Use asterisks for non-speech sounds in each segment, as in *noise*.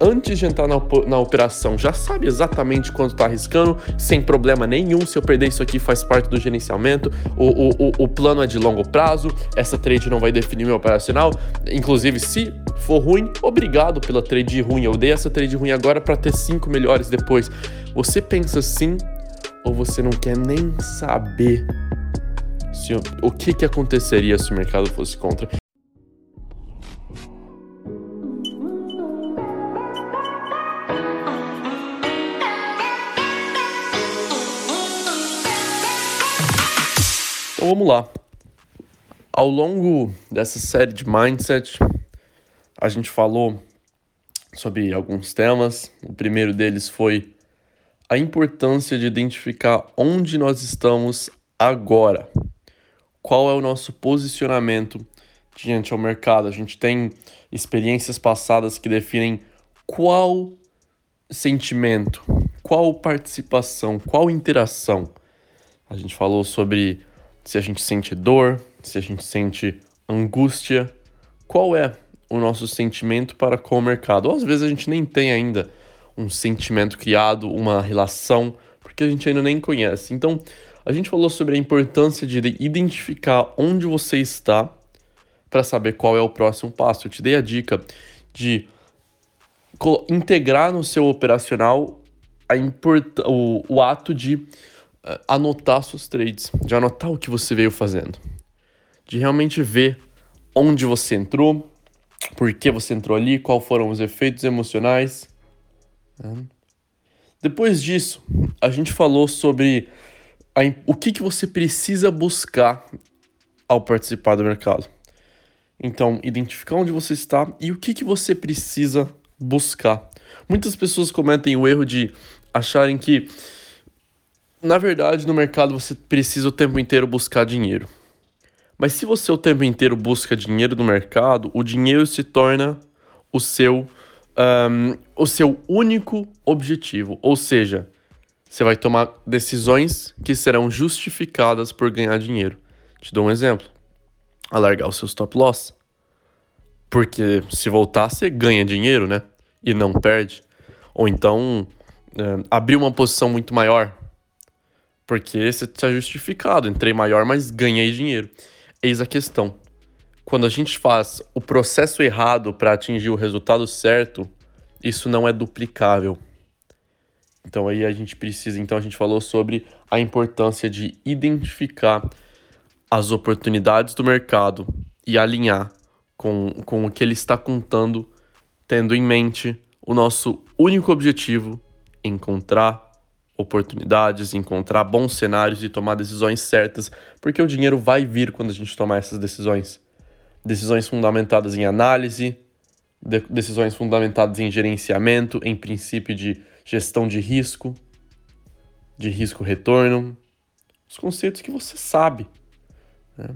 antes de entrar na, na, operação, já sabe exatamente quanto está arriscando, sem problema nenhum. Se eu perder isso aqui, faz parte do gerenciamento. O, o, o, plano é de longo prazo, essa trade não vai definir meu operacional. Inclusive, se for ruim, obrigado pela trade ruim. Eu dei essa trade ruim agora para ter cinco melhores depois. Você pensa assim ou você não quer nem saber se, o que, que aconteceria se o mercado fosse contra? Então vamos lá. Ao longo dessa série de mindset, a gente falou sobre alguns temas. O primeiro deles foi a importância de identificar onde nós estamos agora. Qual é o nosso posicionamento diante ao mercado? A gente tem experiências passadas que definem qual sentimento, qual participação, qual interação. A gente falou sobre se a gente sente dor, se a gente sente angústia, qual é o nosso sentimento para com o mercado? Ou às vezes a gente nem tem ainda um sentimento criado, uma relação, porque a gente ainda nem conhece. Então, a gente falou sobre a importância de identificar onde você está para saber qual é o próximo passo. Eu te dei a dica de integrar no seu operacional a o, o ato de anotar suas trades, de anotar o que você veio fazendo, de realmente ver onde você entrou, por que você entrou ali, quais foram os efeitos emocionais. Né? Depois disso, a gente falou sobre a, o que, que você precisa buscar ao participar do mercado. Então, identificar onde você está e o que, que você precisa buscar. Muitas pessoas cometem o erro de acharem que na verdade, no mercado você precisa o tempo inteiro buscar dinheiro. Mas se você o tempo inteiro busca dinheiro no mercado, o dinheiro se torna o seu, um, o seu único objetivo. Ou seja, você vai tomar decisões que serão justificadas por ganhar dinheiro. Te dou um exemplo: alargar o seu stop loss. Porque se voltar, você ganha dinheiro, né? E não perde. Ou então, abrir uma posição muito maior porque você está justificado, entrei maior, mas ganhei dinheiro. Eis a questão. Quando a gente faz o processo errado para atingir o resultado certo, isso não é duplicável. Então aí a gente precisa, então a gente falou sobre a importância de identificar as oportunidades do mercado e alinhar com, com o que ele está contando, tendo em mente o nosso único objetivo, encontrar oportunidades, encontrar bons cenários e tomar decisões certas, porque o dinheiro vai vir quando a gente tomar essas decisões. Decisões fundamentadas em análise, de decisões fundamentadas em gerenciamento, em princípio de gestão de risco, de risco-retorno, os conceitos que você sabe. Né?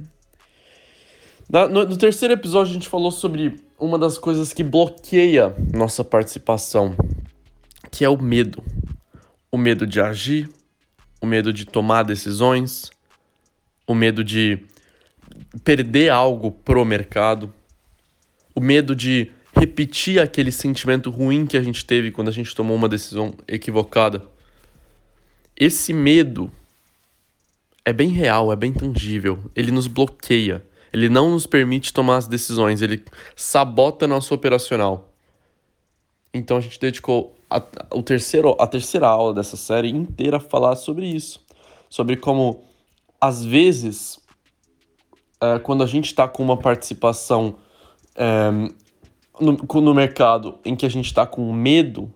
no, no terceiro episódio, a gente falou sobre uma das coisas que bloqueia nossa participação, que é o medo o medo de agir, o medo de tomar decisões, o medo de perder algo pro mercado, o medo de repetir aquele sentimento ruim que a gente teve quando a gente tomou uma decisão equivocada. Esse medo é bem real, é bem tangível. Ele nos bloqueia. Ele não nos permite tomar as decisões. Ele sabota nosso operacional. Então a gente dedicou a, o terceiro, a terceira aula dessa série inteira falar sobre isso. Sobre como, às vezes, é, quando a gente está com uma participação é, no, no mercado em que a gente está com medo,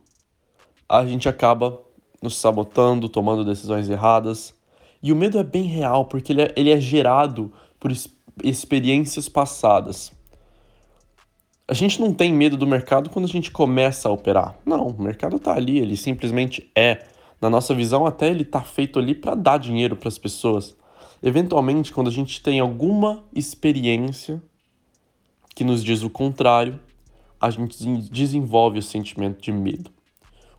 a gente acaba nos sabotando, tomando decisões erradas. E o medo é bem real, porque ele é, ele é gerado por experiências passadas. A gente não tem medo do mercado quando a gente começa a operar. Não, o mercado está ali, ele simplesmente é. Na nossa visão, até ele está feito ali para dar dinheiro para as pessoas. Eventualmente, quando a gente tem alguma experiência que nos diz o contrário, a gente desenvolve o sentimento de medo.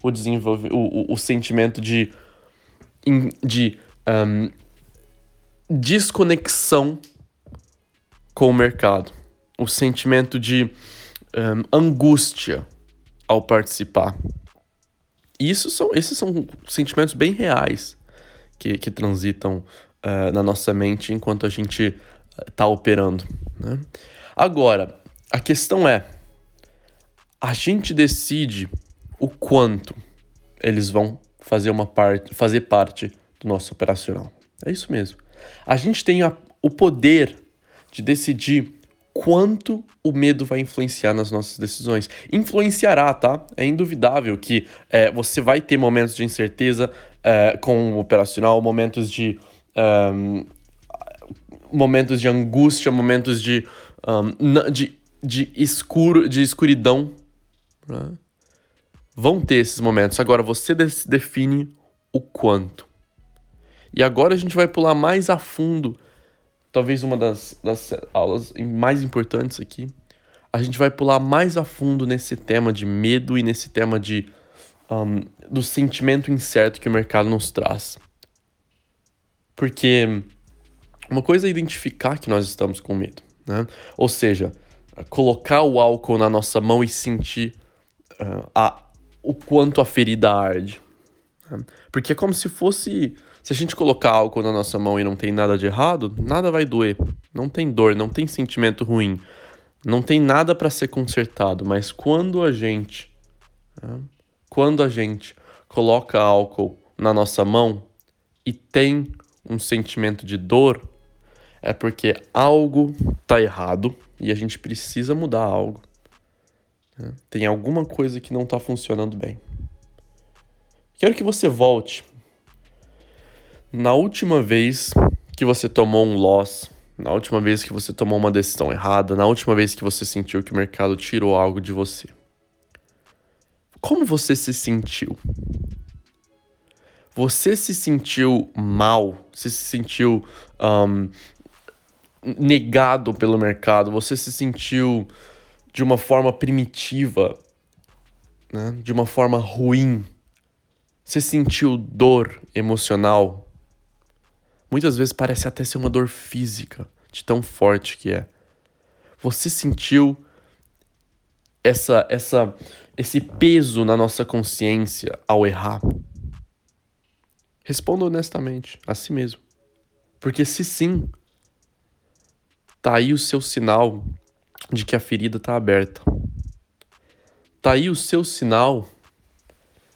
O, desenvolve, o, o, o sentimento de, de um, desconexão com o mercado. O sentimento de um, angústia ao participar. Isso são, esses são sentimentos bem reais que, que transitam uh, na nossa mente enquanto a gente está operando. Né? Agora, a questão é: a gente decide o quanto eles vão fazer uma parte, fazer parte do nosso operacional. É isso mesmo. A gente tem a, o poder de decidir quanto o medo vai influenciar nas nossas decisões. Influenciará, tá? É induvidável que é, você vai ter momentos de incerteza é, com o operacional, momentos de. Um, momentos de angústia, momentos de, um, de, de escuro, de escuridão. Né? Vão ter esses momentos. Agora você define o quanto. E agora a gente vai pular mais a fundo talvez uma das, das aulas mais importantes aqui. A gente vai pular mais a fundo nesse tema de medo e nesse tema de um, do sentimento incerto que o mercado nos traz. Porque uma coisa é identificar que nós estamos com medo, né? Ou seja, colocar o álcool na nossa mão e sentir uh, a, o quanto a ferida arde. Né? Porque é como se fosse se a gente colocar álcool na nossa mão e não tem nada de errado, nada vai doer. Não tem dor, não tem sentimento ruim. Não tem nada para ser consertado. Mas quando a gente. Né, quando a gente coloca álcool na nossa mão e tem um sentimento de dor, é porque algo tá errado e a gente precisa mudar algo. Né? Tem alguma coisa que não tá funcionando bem. Quero que você volte na última vez que você tomou um loss, na última vez que você tomou uma decisão errada, na última vez que você sentiu que o mercado tirou algo de você, como você se sentiu? Você se sentiu mal? Você se sentiu um, negado pelo mercado? Você se sentiu de uma forma primitiva? Né? De uma forma ruim? Você sentiu dor emocional? Muitas vezes parece até ser uma dor física, de tão forte que é. Você sentiu essa essa esse peso na nossa consciência ao errar? Responda honestamente a si mesmo. Porque se sim, tá aí o seu sinal de que a ferida tá aberta. Tá aí o seu sinal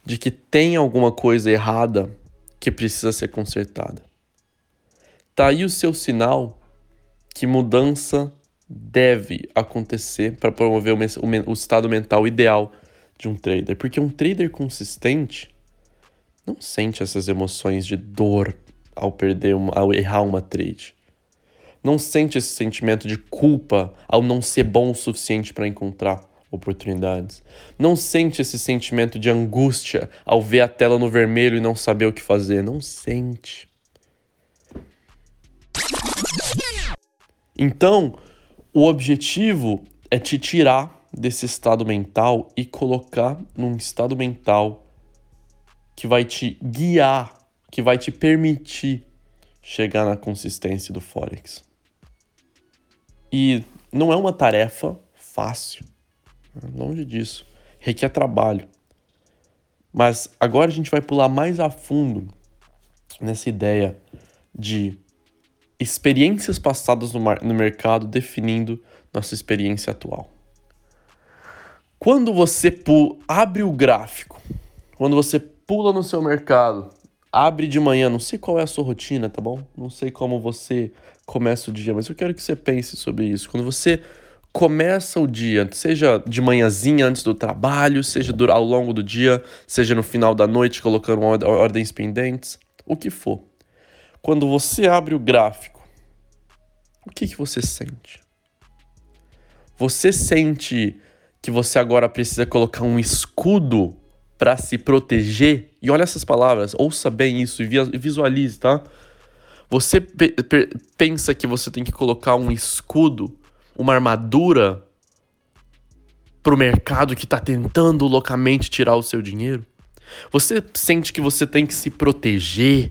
de que tem alguma coisa errada que precisa ser consertada. Tá aí o seu sinal que mudança deve acontecer para promover o, o, o estado mental ideal de um trader. Porque um trader consistente não sente essas emoções de dor ao perder, uma, ao errar uma trade. Não sente esse sentimento de culpa ao não ser bom o suficiente para encontrar oportunidades. Não sente esse sentimento de angústia ao ver a tela no vermelho e não saber o que fazer. Não sente. Então, o objetivo é te tirar desse estado mental e colocar num estado mental que vai te guiar, que vai te permitir chegar na consistência do Forex. E não é uma tarefa fácil, né? longe disso, requer trabalho. Mas agora a gente vai pular mais a fundo nessa ideia de experiências passadas no, no mercado definindo nossa experiência atual. Quando você abre o gráfico, quando você pula no seu mercado, abre de manhã, não sei qual é a sua rotina, tá bom? Não sei como você começa o dia, mas eu quero que você pense sobre isso. Quando você começa o dia, seja de manhãzinha antes do trabalho, seja ao longo do dia, seja no final da noite colocando ordens pendentes, o que for. Quando você abre o gráfico, o que, que você sente? Você sente que você agora precisa colocar um escudo para se proteger? E olha essas palavras, ouça bem isso e visualize, tá? Você pensa que você tem que colocar um escudo, uma armadura para o mercado que está tentando loucamente tirar o seu dinheiro? Você sente que você tem que se proteger,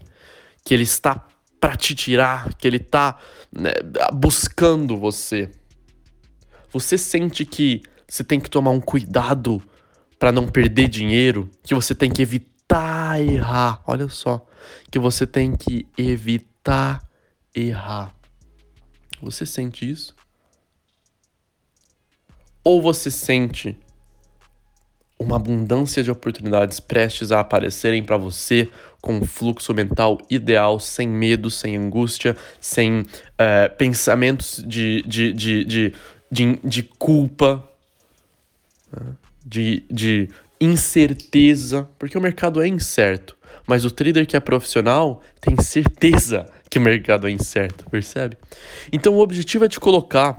que ele está para te tirar, que ele está né, buscando você. Você sente que você tem que tomar um cuidado para não perder dinheiro, que você tem que evitar errar. Olha só, que você tem que evitar errar. Você sente isso? Ou você sente uma abundância de oportunidades prestes a aparecerem para você com um fluxo mental ideal, sem medo, sem angústia, sem uh, pensamentos de, de, de, de, de, de culpa, né? de, de incerteza, porque o mercado é incerto, mas o trader que é profissional tem certeza que o mercado é incerto, percebe? Então o objetivo é te colocar,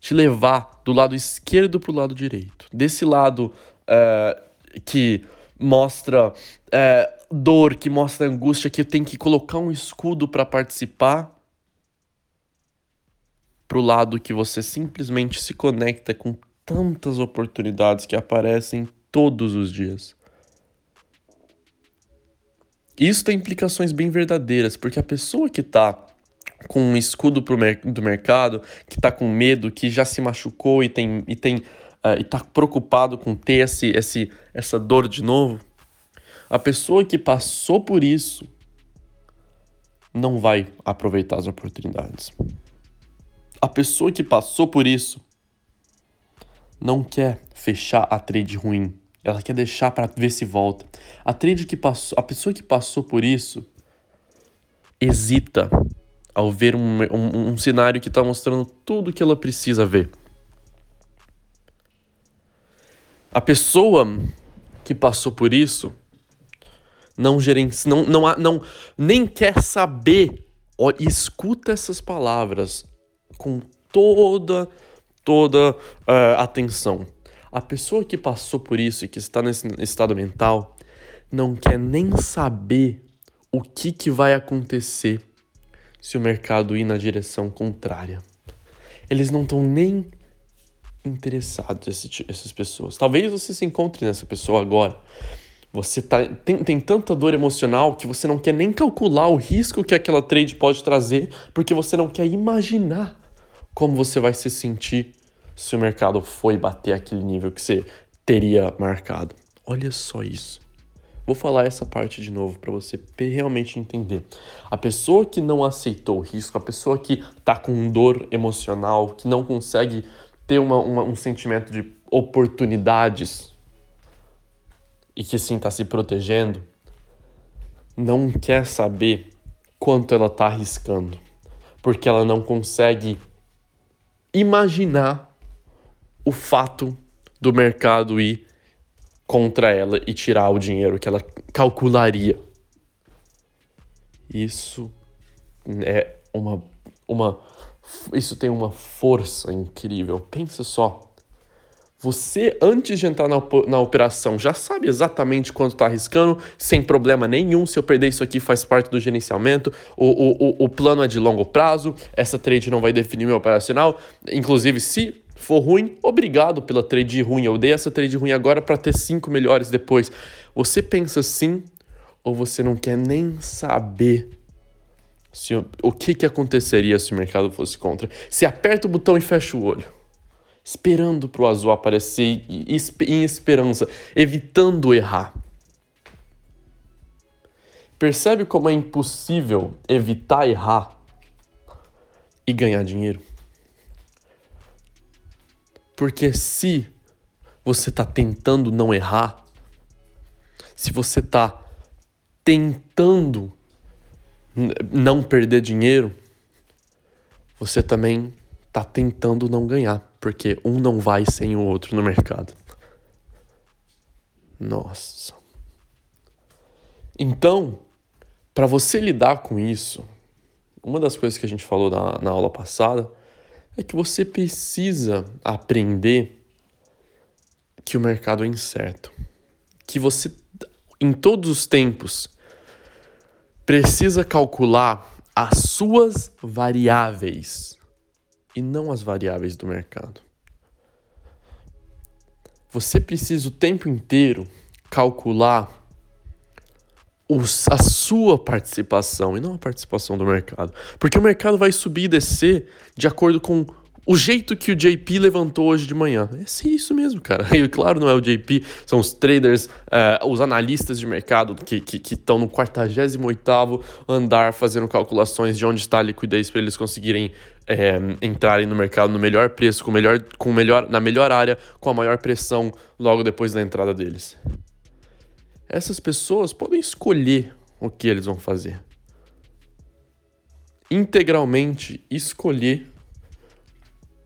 te levar do lado esquerdo para o lado direito. Desse lado uh, que mostra uh, dor, que mostra angústia, que tem que colocar um escudo para participar, pro lado que você simplesmente se conecta com tantas oportunidades que aparecem todos os dias. Isso tem implicações bem verdadeiras, porque a pessoa que está com um escudo mer do mercado, que está com medo, que já se machucou e tem e tem uh, e tá preocupado com ter esse, esse essa dor de novo, a pessoa que passou por isso não vai aproveitar as oportunidades. A pessoa que passou por isso não quer fechar a trade ruim. Ela quer deixar para ver se volta. A trade que passou, a pessoa que passou por isso hesita ao ver um, um, um cenário que está mostrando tudo que ela precisa ver. A pessoa que passou por isso não gerencia, não, não, não nem quer saber. Ó, escuta essas palavras com toda toda uh, atenção. A pessoa que passou por isso e que está nesse estado mental não quer nem saber o que, que vai acontecer se o mercado ir na direção contrária. Eles não estão nem interessados, esse, essas pessoas. Talvez você se encontre nessa pessoa agora. Você tá, tem, tem tanta dor emocional que você não quer nem calcular o risco que aquela trade pode trazer, porque você não quer imaginar como você vai se sentir se o mercado foi bater aquele nível que você teria marcado. Olha só isso. Vou falar essa parte de novo para você realmente entender. A pessoa que não aceitou o risco, a pessoa que tá com dor emocional, que não consegue ter uma, uma, um sentimento de oportunidades e que sim está se protegendo, não quer saber quanto ela está arriscando, porque ela não consegue imaginar o fato do mercado ir contra ela e tirar o dinheiro que ela calcularia. Isso é uma, uma isso tem uma força incrível. Pensa só. Você, antes de entrar na, na operação, já sabe exatamente quanto está arriscando, sem problema nenhum. Se eu perder isso aqui, faz parte do gerenciamento. O, o, o, o plano é de longo prazo. Essa trade não vai definir meu operacional. Inclusive, se for ruim, obrigado pela trade ruim. Eu dei essa trade ruim agora para ter cinco melhores depois. Você pensa assim ou você não quer nem saber se, o que, que aconteceria se o mercado fosse contra? Se aperta o botão e fecha o olho esperando para o azul aparecer em esperança, evitando errar. Percebe como é impossível evitar errar e ganhar dinheiro? Porque se você está tentando não errar, se você está tentando não perder dinheiro, você também está tentando não ganhar porque um não vai sem o outro no mercado. Nossa. Então, para você lidar com isso, uma das coisas que a gente falou na, na aula passada é que você precisa aprender que o mercado é incerto. Que você, em todos os tempos, precisa calcular as suas variáveis e não as variáveis do mercado. Você precisa o tempo inteiro calcular os, a sua participação e não a participação do mercado. Porque o mercado vai subir e descer de acordo com o jeito que o JP levantou hoje de manhã. É isso mesmo, cara. *laughs* E claro, não é o JP, são os traders, uh, os analistas de mercado que estão no 48 andar fazendo calculações de onde está a liquidez para eles conseguirem é, entrarem no mercado no melhor preço, com melhor, com melhor, na melhor área, com a maior pressão logo depois da entrada deles. Essas pessoas podem escolher o que eles vão fazer. Integralmente escolher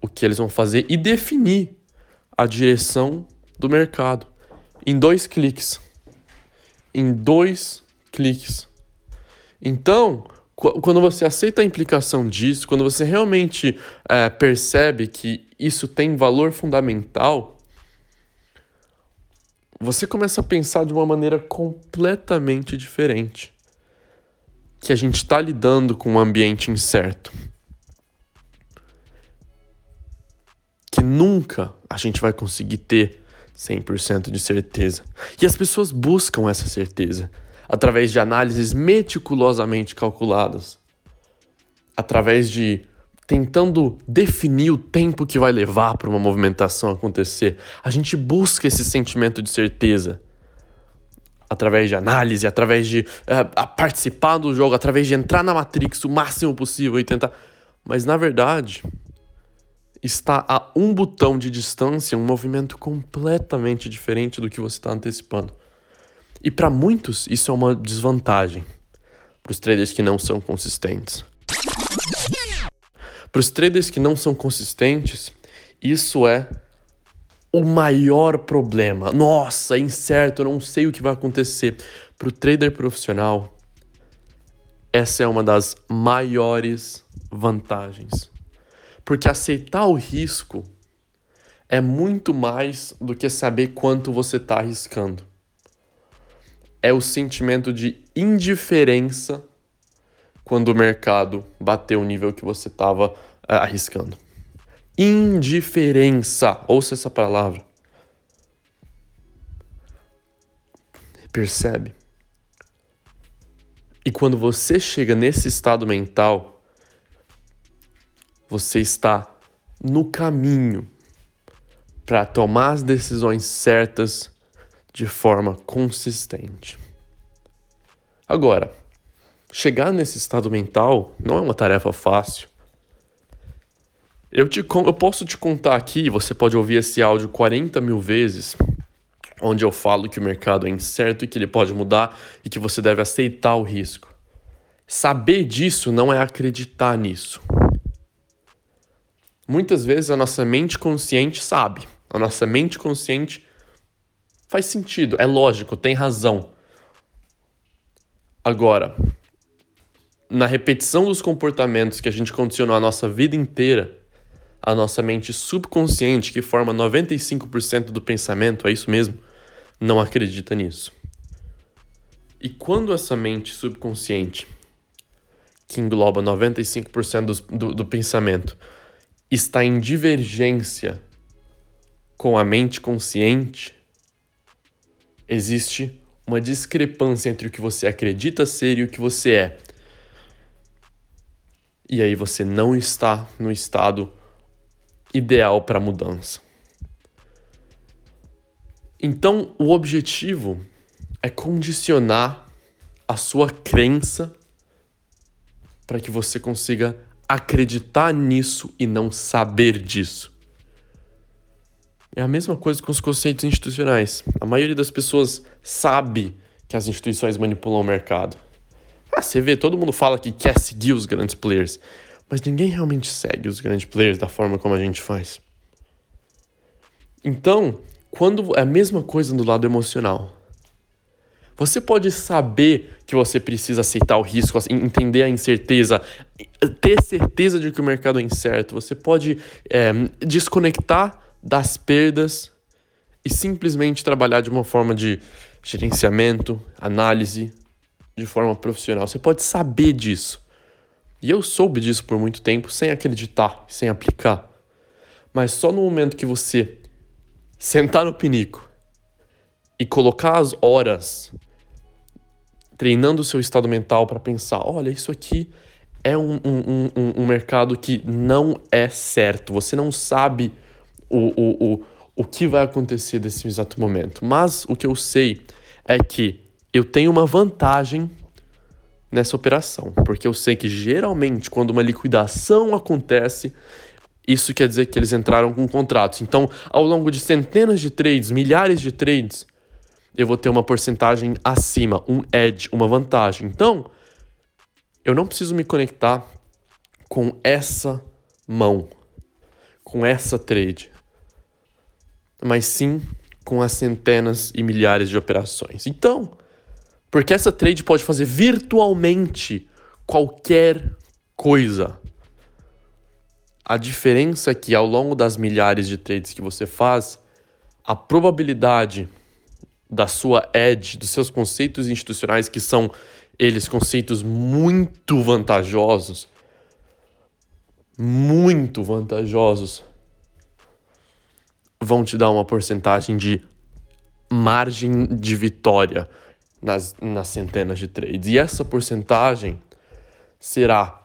o que eles vão fazer e definir a direção do mercado em dois cliques. Em dois cliques. Então, quando você aceita a implicação disso, quando você realmente é, percebe que isso tem valor fundamental, você começa a pensar de uma maneira completamente diferente. Que a gente está lidando com um ambiente incerto. Que nunca a gente vai conseguir ter 100% de certeza. E as pessoas buscam essa certeza através de análises meticulosamente calculadas, através de tentando definir o tempo que vai levar para uma movimentação acontecer. A gente busca esse sentimento de certeza através de análise, através de uh, participar do jogo, através de entrar na Matrix o máximo possível e tentar. Mas na verdade, está a um botão de distância um movimento completamente diferente do que você está antecipando. E para muitos, isso é uma desvantagem. Para os traders que não são consistentes. Para os traders que não são consistentes, isso é o maior problema. Nossa, incerto, eu não sei o que vai acontecer. Para o trader profissional, essa é uma das maiores vantagens. Porque aceitar o risco é muito mais do que saber quanto você está arriscando. É o sentimento de indiferença quando o mercado bateu o nível que você estava uh, eh, arriscando. Indiferença. Ouça essa palavra. Percebe? E quando você chega nesse estado mental, você está no caminho para tomar as decisões certas de forma consistente. Agora, chegar nesse estado mental não é uma tarefa fácil. Eu, te, eu posso te contar aqui, você pode ouvir esse áudio 40 mil vezes, onde eu falo que o mercado é incerto e que ele pode mudar e que você deve aceitar o risco. Saber disso não é acreditar nisso. Muitas vezes a nossa mente consciente sabe, a nossa mente consciente faz sentido, é lógico, tem razão. Agora, na repetição dos comportamentos que a gente condicionou a nossa vida inteira, a nossa mente subconsciente, que forma 95% do pensamento, é isso mesmo, não acredita nisso. E quando essa mente subconsciente, que engloba 95% do, do, do pensamento, está em divergência com a mente consciente, existe uma discrepância entre o que você acredita ser e o que você é. E aí você não está no estado ideal para mudança. Então, o objetivo é condicionar a sua crença para que você consiga acreditar nisso e não saber disso. É a mesma coisa com os conceitos institucionais. A maioria das pessoas sabe que as instituições manipulam o mercado. Ah, você vê, todo mundo fala que quer seguir os grandes players, mas ninguém realmente segue os grandes players da forma como a gente faz. Então, quando é a mesma coisa do lado emocional. Você pode saber que você precisa aceitar o risco, assim, entender a incerteza, ter certeza de que o mercado é incerto. Você pode é, desconectar das perdas e simplesmente trabalhar de uma forma de gerenciamento, análise, de forma profissional. Você pode saber disso. E eu soube disso por muito tempo sem acreditar, sem aplicar. Mas só no momento que você sentar no pinico e colocar as horas treinando o seu estado mental para pensar: olha, isso aqui é um, um, um, um mercado que não é certo. Você não sabe o, o, o, o que vai acontecer nesse exato momento. Mas o que eu sei é que eu tenho uma vantagem nessa operação, porque eu sei que geralmente quando uma liquidação acontece, isso quer dizer que eles entraram com contratos. Então, ao longo de centenas de trades, milhares de trades, eu vou ter uma porcentagem acima, um edge, uma vantagem. Então, eu não preciso me conectar com essa mão, com essa trade, mas sim com as centenas e milhares de operações. Então, porque essa trade pode fazer virtualmente qualquer coisa. A diferença é que ao longo das milhares de trades que você faz, a probabilidade da sua edge, dos seus conceitos institucionais, que são eles conceitos muito vantajosos, muito vantajosos, vão te dar uma porcentagem de margem de vitória nas, nas centenas de trades. E essa porcentagem será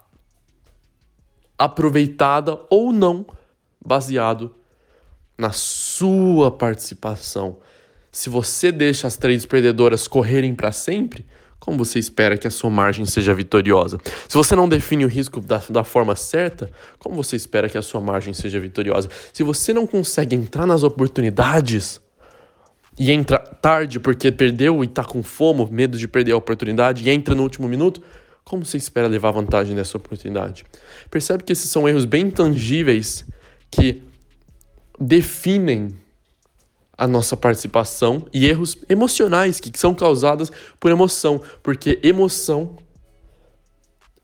aproveitada ou não, baseado na sua participação. Se você deixa as trades perdedoras correrem para sempre, como você espera que a sua margem seja vitoriosa? Se você não define o risco da, da forma certa, como você espera que a sua margem seja vitoriosa? Se você não consegue entrar nas oportunidades, e entra tarde porque perdeu e tá com fomo, medo de perder a oportunidade e entra no último minuto, como você espera levar vantagem dessa oportunidade? Percebe que esses são erros bem tangíveis que definem a nossa participação e erros emocionais que são causados por emoção, porque emoção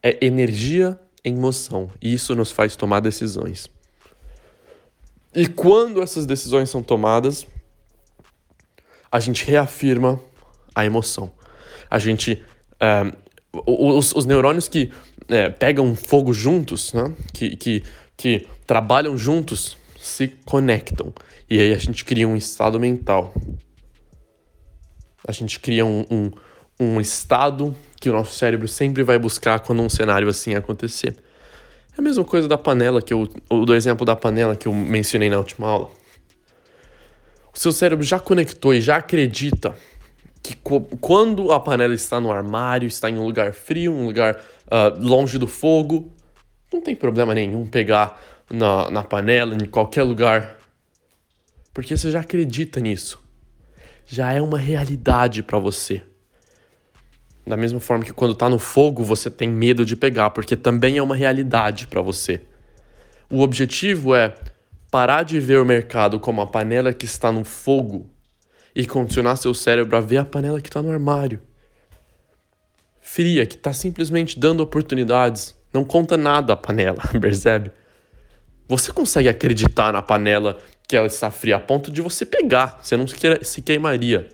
é energia em moção e isso nos faz tomar decisões. E quando essas decisões são tomadas, a gente reafirma a emoção. A gente. É, os, os, neurônios que é, pegam fogo juntos, né? que, que, que trabalham juntos, se conectam. E aí a gente cria um estado mental. A gente cria um, um, um estado que o nosso cérebro sempre vai buscar quando um cenário assim acontecer. É a mesma coisa da panela que eu, do exemplo da panela que eu mencionei na última aula o seu cérebro já conectou e já acredita que quando a panela está no armário, está em um lugar frio, um lugar uh, longe do fogo, não tem problema nenhum pegar na, na panela, em qualquer lugar, porque você já acredita nisso. Já é uma realidade para você. Da mesma forma que quando está no fogo você tem medo de pegar, porque também é uma realidade para você. O objetivo é parar de ver o mercado como a panela que está no fogo e condicionar seu cérebro a ver a panela que está no armário. Fria, que está simplesmente dando oportunidades. Não conta nada a panela, *laughs* percebe? Você consegue acreditar na panela que ela está fria a ponto de você pegar, você não se queimaria.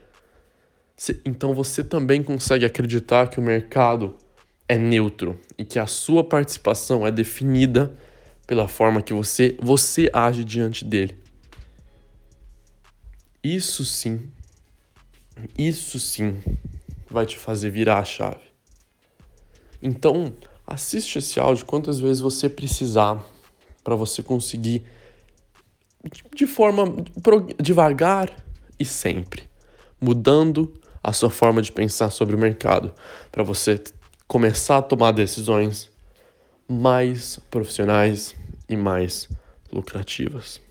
Então você também consegue acreditar que o mercado é neutro e que a sua participação é definida pela forma que você você age diante dele. Isso sim, isso sim vai te fazer virar a chave. Então, assiste esse áudio quantas vezes você precisar para você conseguir de forma devagar e sempre, mudando a sua forma de pensar sobre o mercado, para você começar a tomar decisões mais profissionais e mais lucrativas.